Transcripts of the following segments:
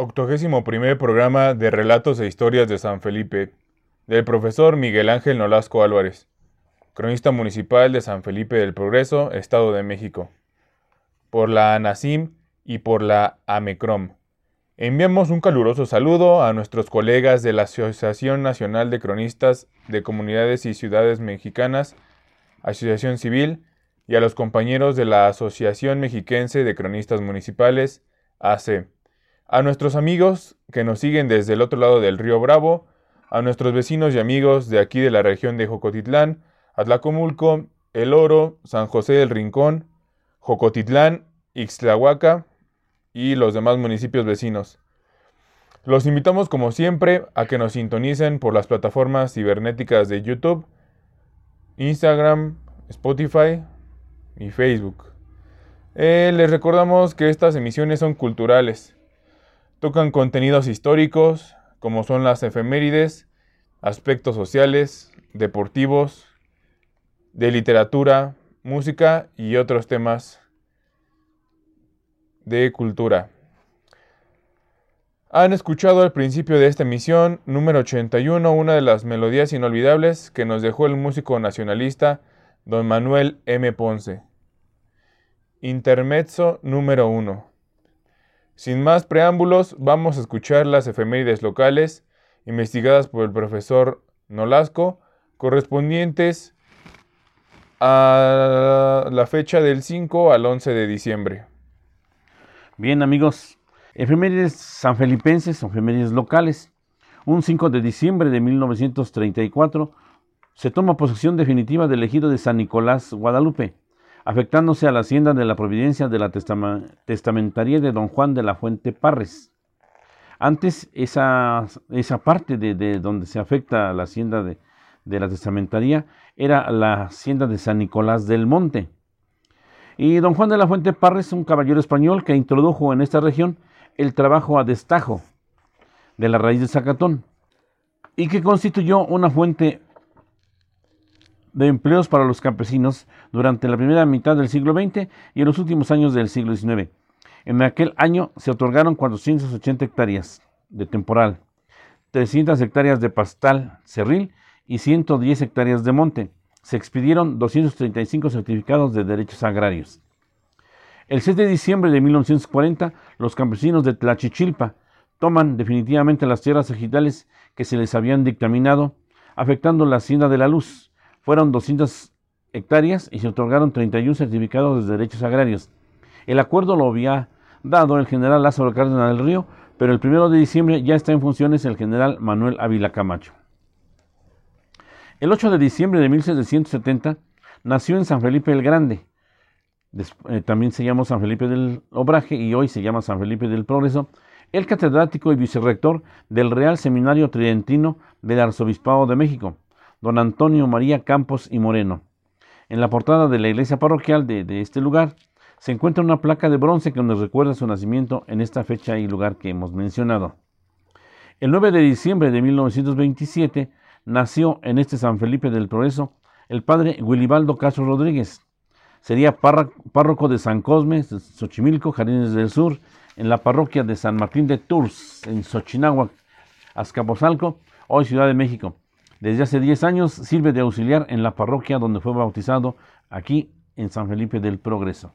octogésimo primer programa de Relatos e Historias de San Felipe, del profesor Miguel Ángel Nolasco Álvarez, cronista municipal de San Felipe del Progreso, Estado de México, por la ANASIM y por la AMECROM. Enviamos un caluroso saludo a nuestros colegas de la Asociación Nacional de Cronistas de Comunidades y Ciudades Mexicanas, Asociación Civil, y a los compañeros de la Asociación Mexiquense de Cronistas Municipales, AC a nuestros amigos que nos siguen desde el otro lado del río Bravo, a nuestros vecinos y amigos de aquí de la región de Jocotitlán, Atlacomulco, El Oro, San José del Rincón, Jocotitlán, Ixtlahuaca y los demás municipios vecinos. Los invitamos como siempre a que nos sintonicen por las plataformas cibernéticas de YouTube, Instagram, Spotify y Facebook. Eh, les recordamos que estas emisiones son culturales Tocan contenidos históricos, como son las efemérides, aspectos sociales, deportivos, de literatura, música y otros temas de cultura. Han escuchado al principio de esta emisión número 81 una de las melodías inolvidables que nos dejó el músico nacionalista don Manuel M. Ponce. Intermezzo número 1. Sin más preámbulos, vamos a escuchar las efemérides locales investigadas por el profesor Nolasco, correspondientes a la fecha del 5 al 11 de diciembre. Bien amigos, efemérides sanfelipenses, efemérides locales. Un 5 de diciembre de 1934 se toma posesión definitiva del ejido de San Nicolás, Guadalupe afectándose a la hacienda de la Providencia de la testamentaría de don Juan de la Fuente Parres. Antes, esa, esa parte de, donde se afecta a la hacienda de, de la testamentaría era la hacienda de San Nicolás del Monte. Y don Juan de la Fuente Parres, un caballero español que introdujo en esta región el trabajo a destajo de la raíz de Zacatón y que constituyó una fuente de empleos para los campesinos durante la primera mitad del siglo XX y en los últimos años del siglo XIX. En aquel año se otorgaron 480 hectáreas de temporal, 300 hectáreas de pastal cerril y 110 hectáreas de monte. Se expidieron 235 certificados de derechos agrarios. El 6 de diciembre de 1940, los campesinos de Tlachichilpa toman definitivamente las tierras ejidales que se les habían dictaminado, afectando la hacienda de la luz, fueron 200 hectáreas y se otorgaron 31 certificados de derechos agrarios. El acuerdo lo había dado el general Lázaro Cárdenas del Río, pero el 1 de diciembre ya está en funciones el general Manuel Ávila Camacho. El 8 de diciembre de 1770 nació en San Felipe el Grande. Eh, también se llamó San Felipe del Obraje y hoy se llama San Felipe del Progreso, el catedrático y vicerrector del Real Seminario Tridentino del Arzobispado de México don Antonio María Campos y Moreno. En la portada de la iglesia parroquial de, este lugar se encuentra una placa de bronce que nos recuerda su nacimiento en esta fecha y lugar que hemos mencionado. El 9 de diciembre de 1927 nació en este San Felipe del Progreso el padre Willibaldo Castro Rodríguez. Sería párroco de San Cosme, Xochimilco, Jardines del Sur, en la parroquia de San Martín de Tours, en Xochinahuac, Azcapotzalco, hoy Ciudad de México. Desde hace 10 años sirve de auxiliar en la parroquia donde fue bautizado, aquí en San Felipe del Progreso.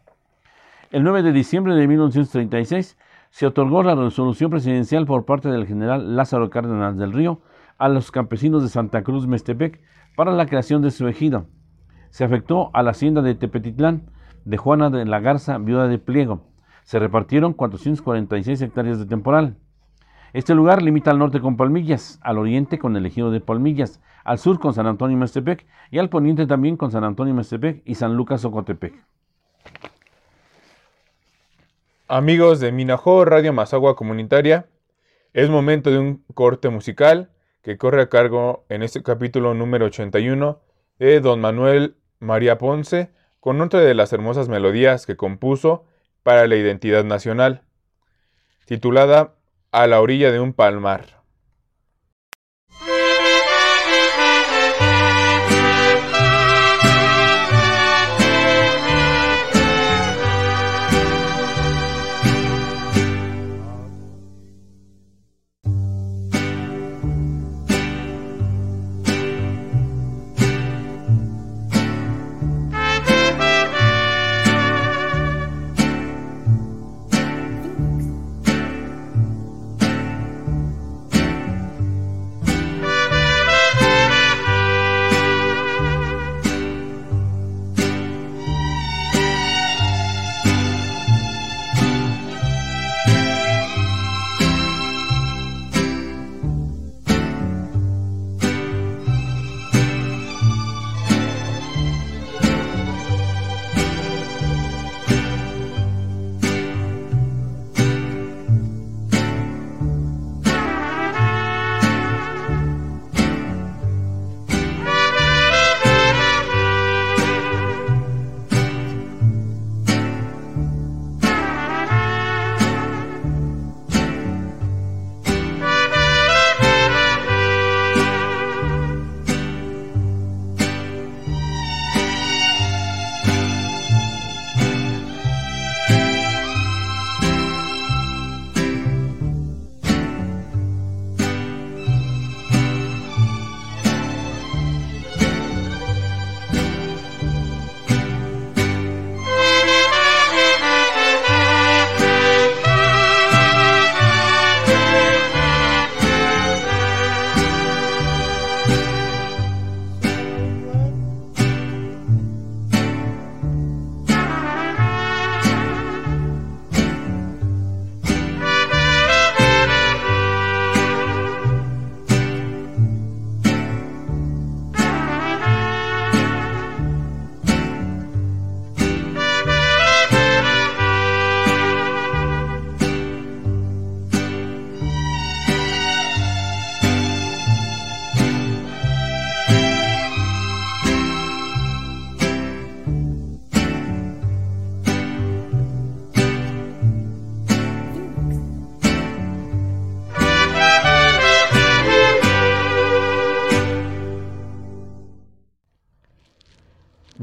El 9 de diciembre de 1936 se otorgó la resolución presidencial por parte del general Lázaro Cárdenas del Río a los campesinos de Santa Cruz Mestepec para la creación de su ejido. Se afectó a la hacienda de Tepetitlán de Juana de la Garza, viuda de Pliego. Se repartieron 446 hectáreas de temporal. Este lugar limita al norte con Palmillas, al oriente con el ejido de Palmillas, al sur con San Antonio Mestepec y al poniente también con San Antonio Mestepec y San Lucas Ocotepec. Amigos de Minajo Radio Mazagua Comunitaria, es momento de un corte musical que corre a cargo en este capítulo número 81 de Don Manuel María Ponce con otra de las hermosas melodías que compuso para la identidad nacional, titulada a la orilla de un palmar.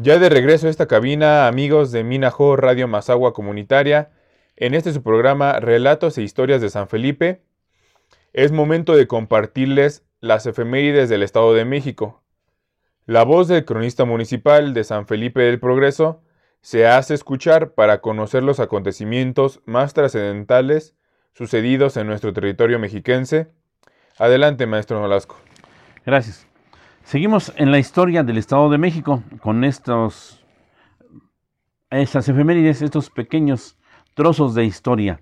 Ya de regreso a esta cabina, amigos de Minajo Radio Mazagua Comunitaria, en este su programa Relatos e Historias de San Felipe, es momento de compartirles las efemérides del Estado de México. La voz del cronista municipal de San Felipe del Progreso se hace escuchar para conocer los acontecimientos más trascendentales sucedidos en nuestro territorio mexiquense. Adelante, maestro Nolasco. Gracias. Seguimos en la historia del Estado de México con estos estas efemérides, estos pequeños trozos de historia.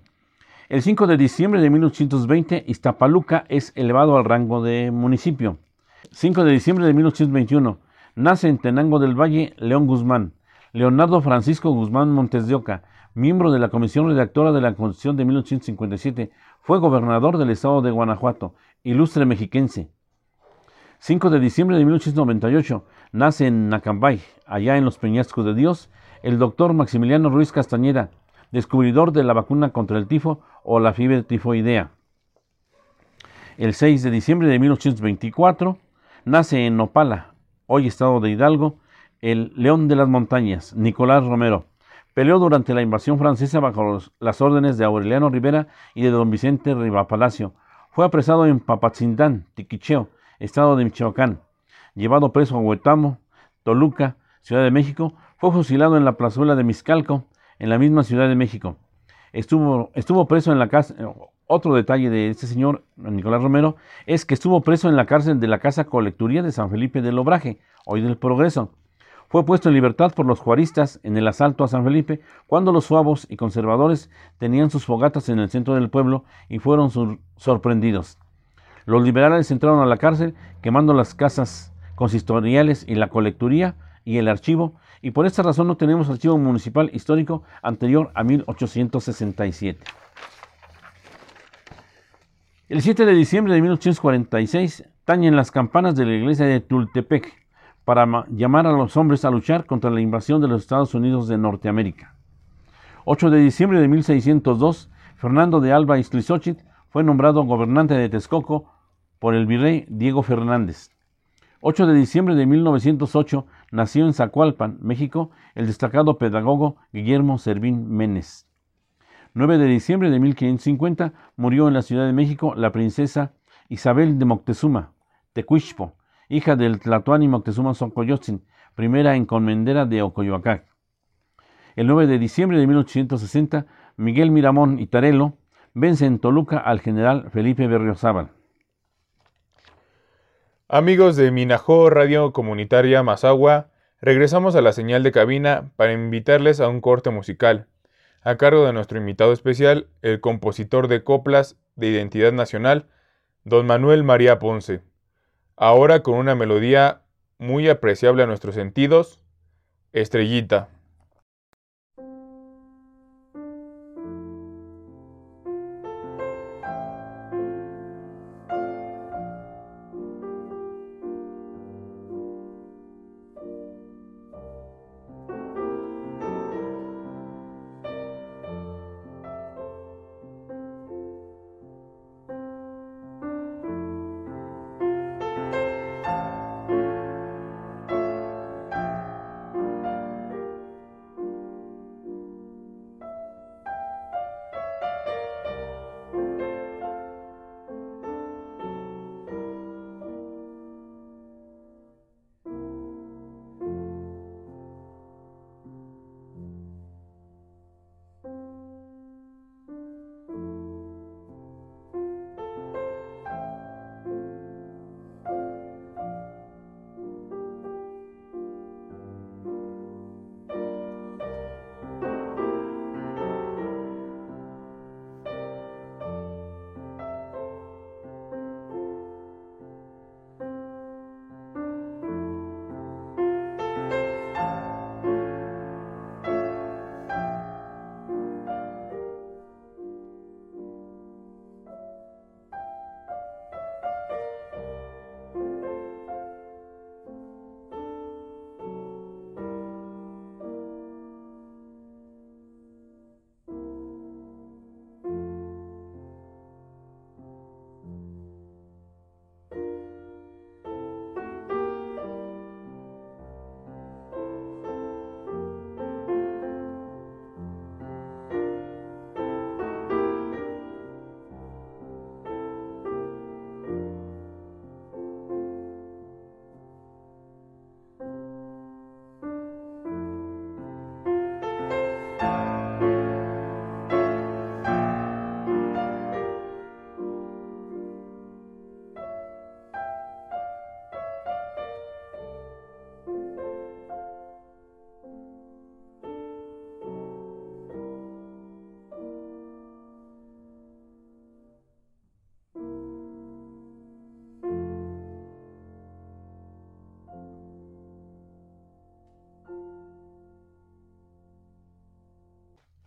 El 5 de diciembre de 1820, Iztapaluca es elevado al rango de municipio. 5 de diciembre de 1821, nace en Tenango del Valle León Guzmán. Leonardo Francisco Guzmán Montes de Oca, miembro de la comisión redactora de la Constitución de 1857, fue gobernador del estado de Guanajuato, ilustre mexiquense. 5 de diciembre de 1898 nace en Nacambay, allá en los Peñascos de Dios, el doctor Maximiliano Ruiz Castañeda, descubridor de la vacuna contra el tifo o la fiebre tifoidea. El 6 de diciembre de 1824 nace en Nopala, hoy estado de Hidalgo, el León de las Montañas, Nicolás Romero. Peleó durante la invasión francesa bajo las órdenes de Aureliano Rivera y de don Vicente Rivapalacio. Fue apresado en Papatzindán, Tiquicheo, estado de Michoacán. Llevado preso a Huetamo, Toluca, Ciudad de México, fue fusilado en la plazuela de Miscalco, en la misma Ciudad de México. Estuvo, estuvo preso en la casa. Otro detalle de este señor, Nicolás Romero, es que estuvo preso en la cárcel de la Casa Colecturía de San Felipe del Obraje, hoy del Progreso. Fue puesto en libertad por los juaristas en el asalto a San Felipe, cuando los suavos y conservadores tenían sus fogatas en el centro del pueblo y fueron sorprendidos. Los liberales entraron a la cárcel quemando las casas consistoriales y la colecturía y el archivo, y por esta razón no tenemos archivo municipal histórico anterior a 1867. El 7 de diciembre de 1846 tañen las campanas de la iglesia de Tultepec para llamar a los hombres a luchar contra la invasión de los Estados Unidos de Norteamérica. 8 de diciembre de 1602, Fernando de Alba Iztlizochitl fue nombrado gobernante de Texcoco por el virrey Diego Fernández. 8 de diciembre de 1908 nació en Zacualpan, México, el destacado pedagogo Guillermo Servín Menes. 9 de diciembre de 1550 murió en la Ciudad de México la princesa Isabel de Moctezuma, Tecuixpo, hija del Tlatoani Moctezuma Soncoyotzin, primera encomendera de Ocoyoacac. El 9 de diciembre de 1860, Miguel Miramón y Tarelo vence en Toluca al general Felipe Berriozábal. Amigos de Minajó Radio Comunitaria Mazagua, regresamos a la señal de cabina para invitarles a un corte musical, a cargo de nuestro invitado especial, el compositor de coplas de identidad nacional, don Manuel María Ponce. Ahora con una melodía muy apreciable a nuestros sentidos, Estrellita.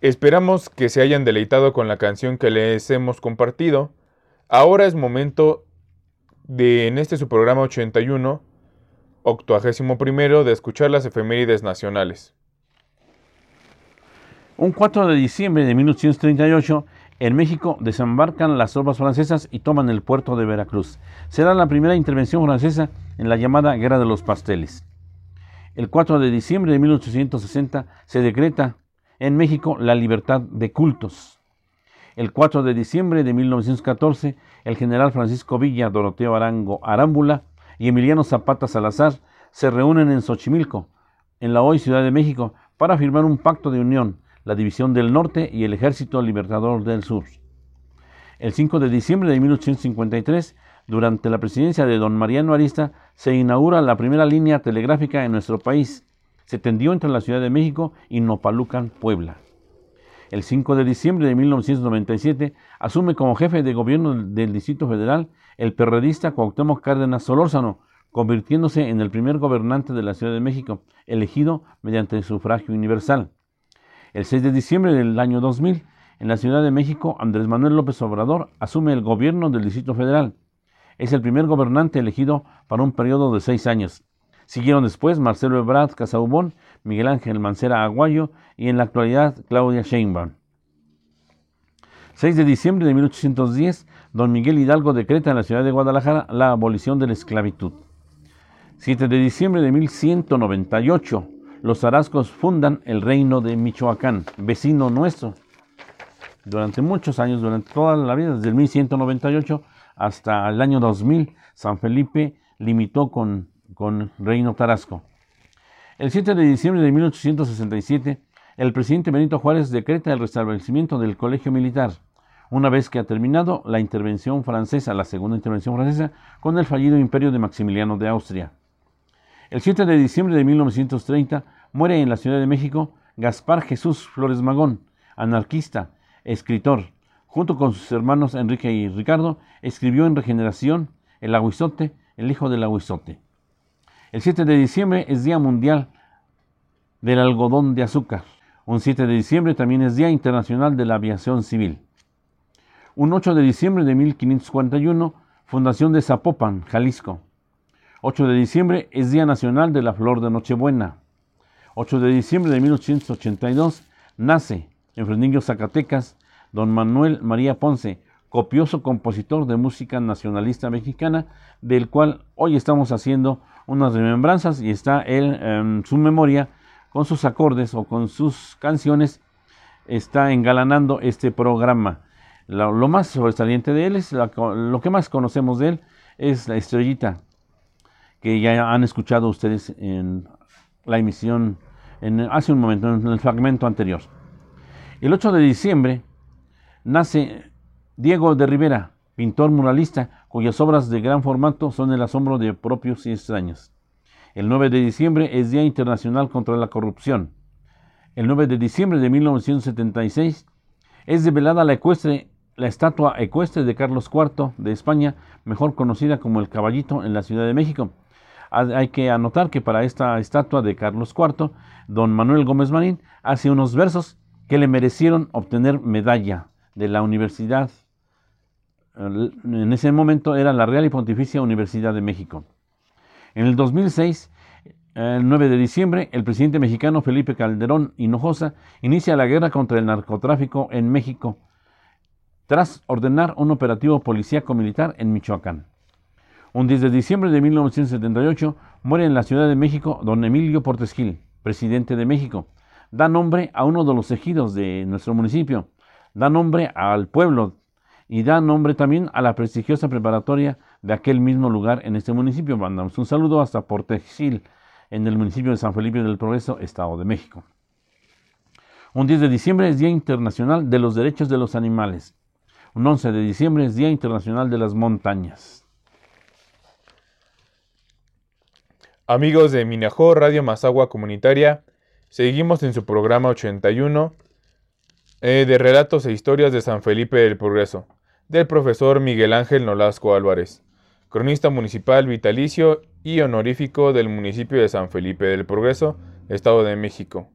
Esperamos que se hayan deleitado con la canción que les hemos compartido. Ahora es momento de, en este su programa 81, octuagésimo primero, de escuchar las efemérides nacionales. Un 4 de diciembre de 1838, en México desembarcan las tropas francesas y toman el puerto de Veracruz. Será la primera intervención francesa en la llamada Guerra de los Pasteles. El 4 de diciembre de 1860 se decreta en México la libertad de cultos. El 4 de diciembre de 1914, el general Francisco Villa, Doroteo Arango Arámbula y Emiliano Zapata Salazar se reúnen en Xochimilco, en la hoy Ciudad de México, para firmar un pacto de unión la División del Norte y el Ejército Libertador del Sur. El 5 de diciembre de 1853, durante la presidencia de don Mariano Arista, se inaugura la primera línea telegráfica en nuestro país. Se tendió entre la Ciudad de México y Nopalucan, Puebla. El 5 de diciembre de 1997 asume como jefe de gobierno del Distrito Federal el perredista Cuauhtémoc Cárdenas Solórzano, convirtiéndose en el primer gobernante de la Ciudad de México, elegido mediante sufragio universal. El 6 de diciembre del año 2000, en la Ciudad de México, Andrés Manuel López Obrador asume el gobierno del Distrito Federal. Es el primer gobernante elegido para un periodo de seis años. Siguieron después Marcelo Ebrard Casaubón, Miguel Ángel Mancera Aguayo y en la actualidad Claudia Sheinbaum. 6 de diciembre de 1810, don Miguel Hidalgo decreta en la ciudad de Guadalajara la abolición de la esclavitud. 7 de diciembre de 1198, los Arascos fundan el reino de Michoacán, vecino nuestro. Durante muchos años, durante toda la vida, desde el 1198 hasta el año 2000, San Felipe limitó con, con Reino Tarasco. El 7 de diciembre de 1867, el presidente Benito Juárez decreta el restablecimiento del colegio militar, una vez que ha terminado la intervención francesa, la segunda intervención francesa, con el fallido imperio de Maximiliano de Austria. El 7 de diciembre de 1930 muere en la Ciudad de México Gaspar Jesús Flores Magón, anarquista, escritor. Junto con sus hermanos Enrique y Ricardo, escribió en Regeneración El Aguizote, el hijo del Aguizote. El 7 de diciembre es Día Mundial del Algodón de Azúcar. Un 7 de diciembre también es Día Internacional de la Aviación Civil. Un 8 de diciembre de 1541, Fundación de Zapopan, Jalisco. 8 de diciembre es Día Nacional de la Flor de Nochebuena. 8 de diciembre de 1882 nace en Fresnillo, Zacatecas, don Manuel María Ponce, copioso compositor de música nacionalista mexicana, del cual hoy estamos haciendo unas remembranzas y está él en su memoria con sus acordes o con sus canciones, está engalanando este programa. Lo, más sobresaliente de él es, lo que más conocemos de él es la estrellita que ya han escuchado ustedes en la emisión hace un momento, en el fragmento anterior. El 8 de diciembre nace Diego de Rivera, pintor muralista, cuyas obras de gran formato son el asombro de propios y extraños. El 9 de diciembre es Día Internacional contra la Corrupción. El 9 de diciembre de 1976 es develada la, la estatua ecuestre de Carlos IV de España, mejor conocida como el Caballito en la Ciudad de México hay que anotar que para esta estatua de Carlos IV, don Manuel Gómez Marín hace unos versos que le merecieron obtener medalla de la universidad. En ese momento era la Real y Pontificia Universidad de México. En el 2006, el 9 de diciembre, el presidente mexicano Felipe Calderón Hinojosa inicia la guerra contra el narcotráfico en México, tras ordenar un operativo policíaco militar en Michoacán. Un 10 de diciembre de 1978 muere en la Ciudad de México don Emilio Portes Gil, presidente de México. Da nombre a uno de los ejidos de nuestro municipio, da nombre al pueblo y da nombre también a la prestigiosa preparatoria de aquel mismo lugar en este municipio. Mandamos un saludo hasta Portes Gil, en el municipio de San Felipe del Progreso, Estado de México. Un 10 de diciembre es Día Internacional de los Derechos de los Animales. Un 11 de diciembre es Día Internacional de las Montañas. Amigos de Minajó Radio Mazagua Comunitaria, seguimos en su programa 81 eh, de relatos e historias de San Felipe del Progreso, del profesor Miguel Ángel Nolasco Álvarez, cronista municipal vitalicio y honorífico del municipio de San Felipe del Progreso, Estado de México.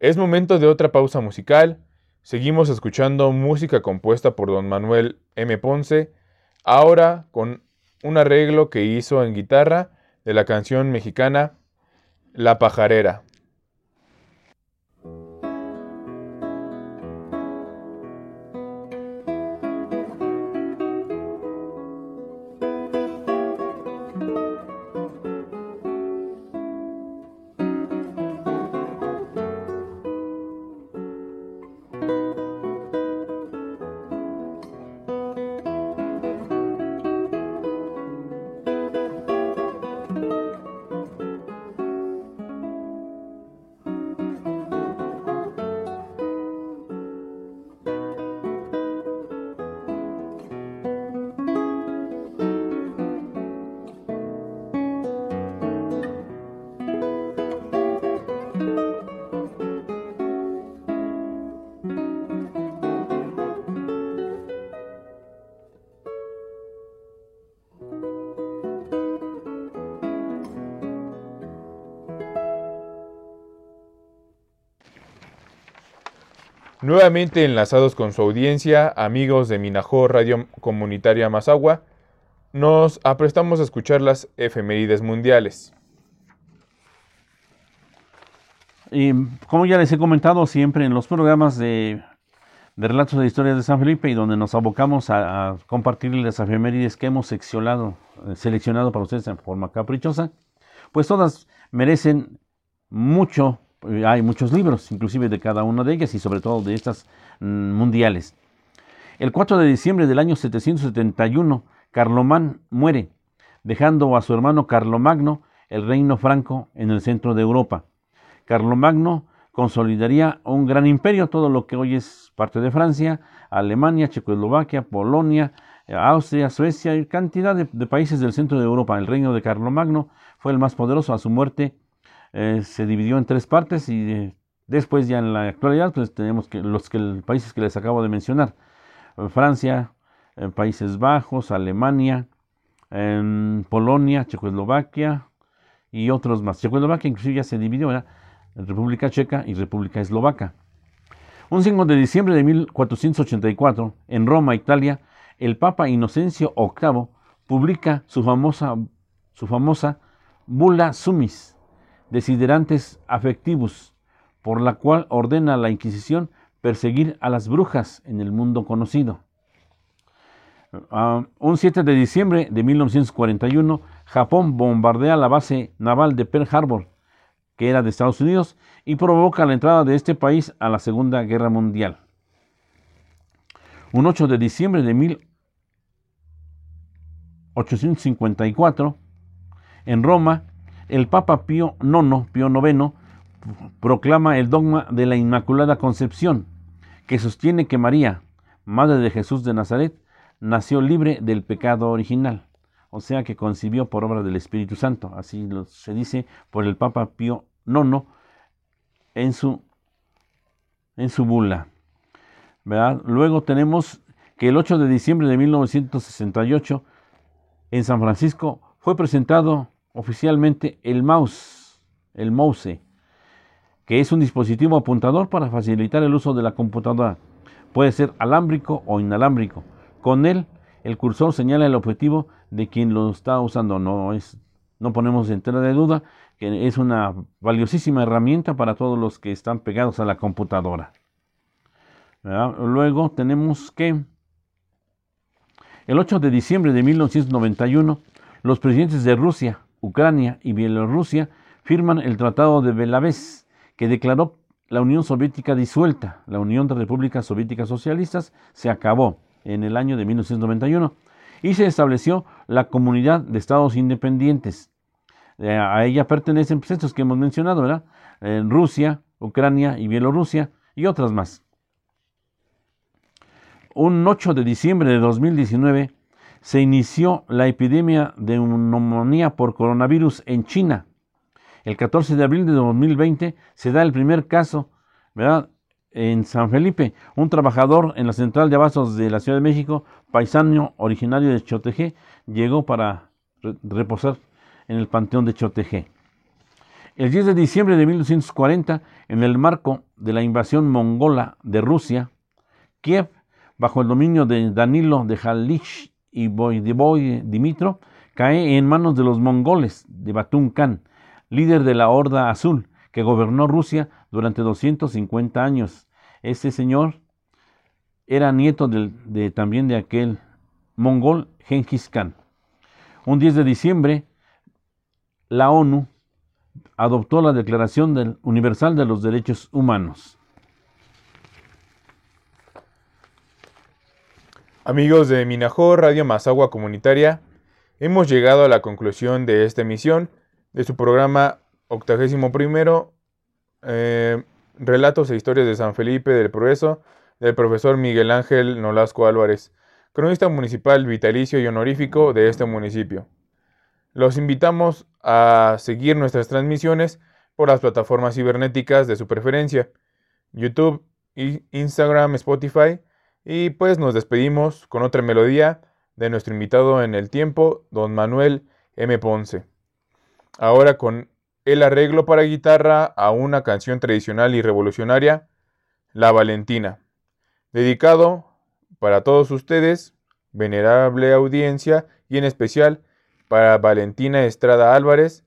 Es momento de otra pausa musical. Seguimos escuchando música compuesta por don Manuel M. Ponce, ahora con un arreglo que hizo en guitarra de la canción mexicana La pajarera. Nuevamente enlazados con su audiencia, amigos de Minajó Radio Comunitaria Mazagua, nos aprestamos a escuchar las efemérides mundiales. Y como ya les he comentado siempre en los programas de, relatos de historias de San Felipe y donde nos abocamos a, a compartir las efemérides que hemos seleccionado, eh, seleccionado para ustedes en forma caprichosa, pues todas merecen mucho hay muchos libros, inclusive de cada una de ellas y sobre todo de estas mm, mundiales. El 4 de diciembre del año 771, Carlomán muere, dejando a su hermano Carlomagno el reino franco en el centro de Europa. Carlomagno consolidaría un gran imperio, todo lo que hoy es parte de Francia, Alemania, Checoslovaquia, Polonia, Austria, Suecia y cantidad de, de países del centro de Europa. El reino de Carlomagno fue el más poderoso a su muerte eh, se dividió en tres partes y eh, después ya en la actualidad pues tenemos los que, países que les acabo de mencionar. Eh, Francia, Países Bajos, Alemania, Polonia, Checoslovaquia y otros más. Checoslovaquia inclusive ya se dividió en República Checa y República Eslovaca. Un 5 de diciembre de 1484, en Roma, Italia, el Papa Inocencio VIII publica su famosa, su famosa Bula Sumis, desiderantes afectivos, por la cual ordena la Inquisición perseguir a las brujas en el mundo conocido. Ah, un 7 de diciembre de 1941, Japón bombardea la base naval de Pearl Harbor, que era de Estados Unidos, y provoca la entrada de este país a la Segunda Guerra Mundial. Un 8 de diciembre de 1854, en Roma, el Papa Pío IX, Pío IX, proclama el dogma de la Inmaculada Concepción, que sostiene que María, Madre de Jesús de Nazaret, nació libre del pecado original, o sea que concibió por obra del Espíritu Santo, así se dice por el Papa Pío IX en su, en su bula. Luego tenemos que el 8 de diciembre de 1968 en San Francisco fue presentado oficialmente el mouse, el mouse, que es un dispositivo apuntador para facilitar el uso de la computadora. Puede ser alámbrico o inalámbrico. Con él, el cursor señala el objetivo de quien lo está usando. No, es, no ponemos entera de duda que es una valiosísima herramienta para todos los que están pegados a la computadora. Luego tenemos que el 8 de diciembre de 1991, los presidentes de Rusia, Ucrania y Bielorrusia firman el Tratado de Belavés, que declaró la Unión Soviética disuelta. La Unión de Repúblicas Soviéticas Socialistas se acabó en el año de 1991 y se estableció la Comunidad de Estados Independientes. Eh, a ella pertenecen pues, estos que hemos mencionado, ¿verdad? Rusia, Ucrania y Bielorrusia y otras más. Un 8 de diciembre de 2019, se inició la epidemia de neumonía por coronavirus en China. El 14 de abril de 2020 se da el primer caso, ¿verdad? En San Felipe, un trabajador en la central de abastos de la Ciudad de México, paisano originario de Chotejé, llegó para reposar en el panteón de Chotejé. El 10 de diciembre de 1940, en el marco de la invasión mongola de Rusia, Kiev, bajo el dominio de Danilo de Halich y Dimitro, cae en manos de los mongoles de Batún Khan, líder de la Horda Azul, que gobernó Rusia durante 250 años. Este señor era nieto de, también de aquel mongol Genghis Khan. Un 10 de diciembre, la ONU adoptó la Declaración Universal de los Derechos Humanos. Amigos de Minajó, Radio Mazagua Comunitaria, hemos llegado a la conclusión de esta emisión de su programa octagésimo primero, eh, Relatos e Historias de San Felipe del Progreso, del profesor Miguel Ángel Nolasco Álvarez, cronista municipal vitalicio y honorífico de este municipio. Los invitamos a seguir nuestras transmisiones por las plataformas cibernéticas de su preferencia, YouTube, Instagram, Spotify, y pues nos despedimos con otra melodía de nuestro invitado en el tiempo, don Manuel M. Ponce. Ahora con el arreglo para guitarra a una canción tradicional y revolucionaria, La Valentina, dedicado para todos ustedes, venerable audiencia, y en especial para Valentina Estrada Álvarez,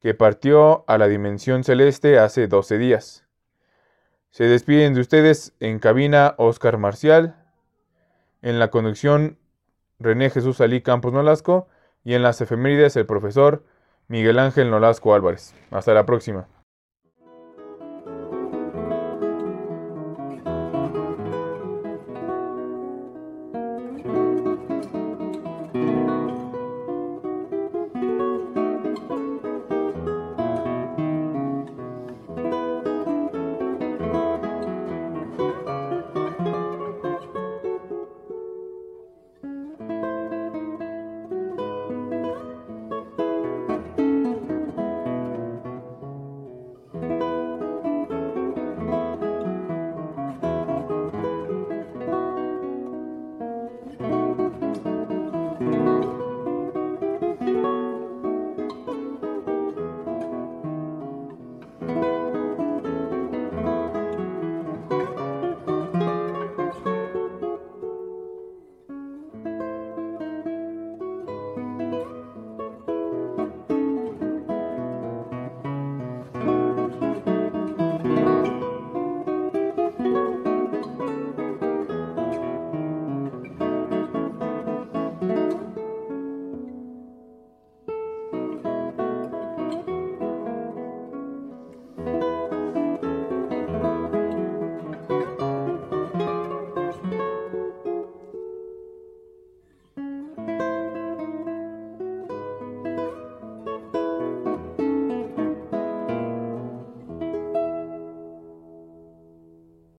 que partió a la dimensión celeste hace 12 días. Se despiden de ustedes en cabina Oscar Marcial, en la conducción René Jesús Alí Campos Nolasco y en las efemérides el profesor Miguel Ángel Nolasco Álvarez. Hasta la próxima.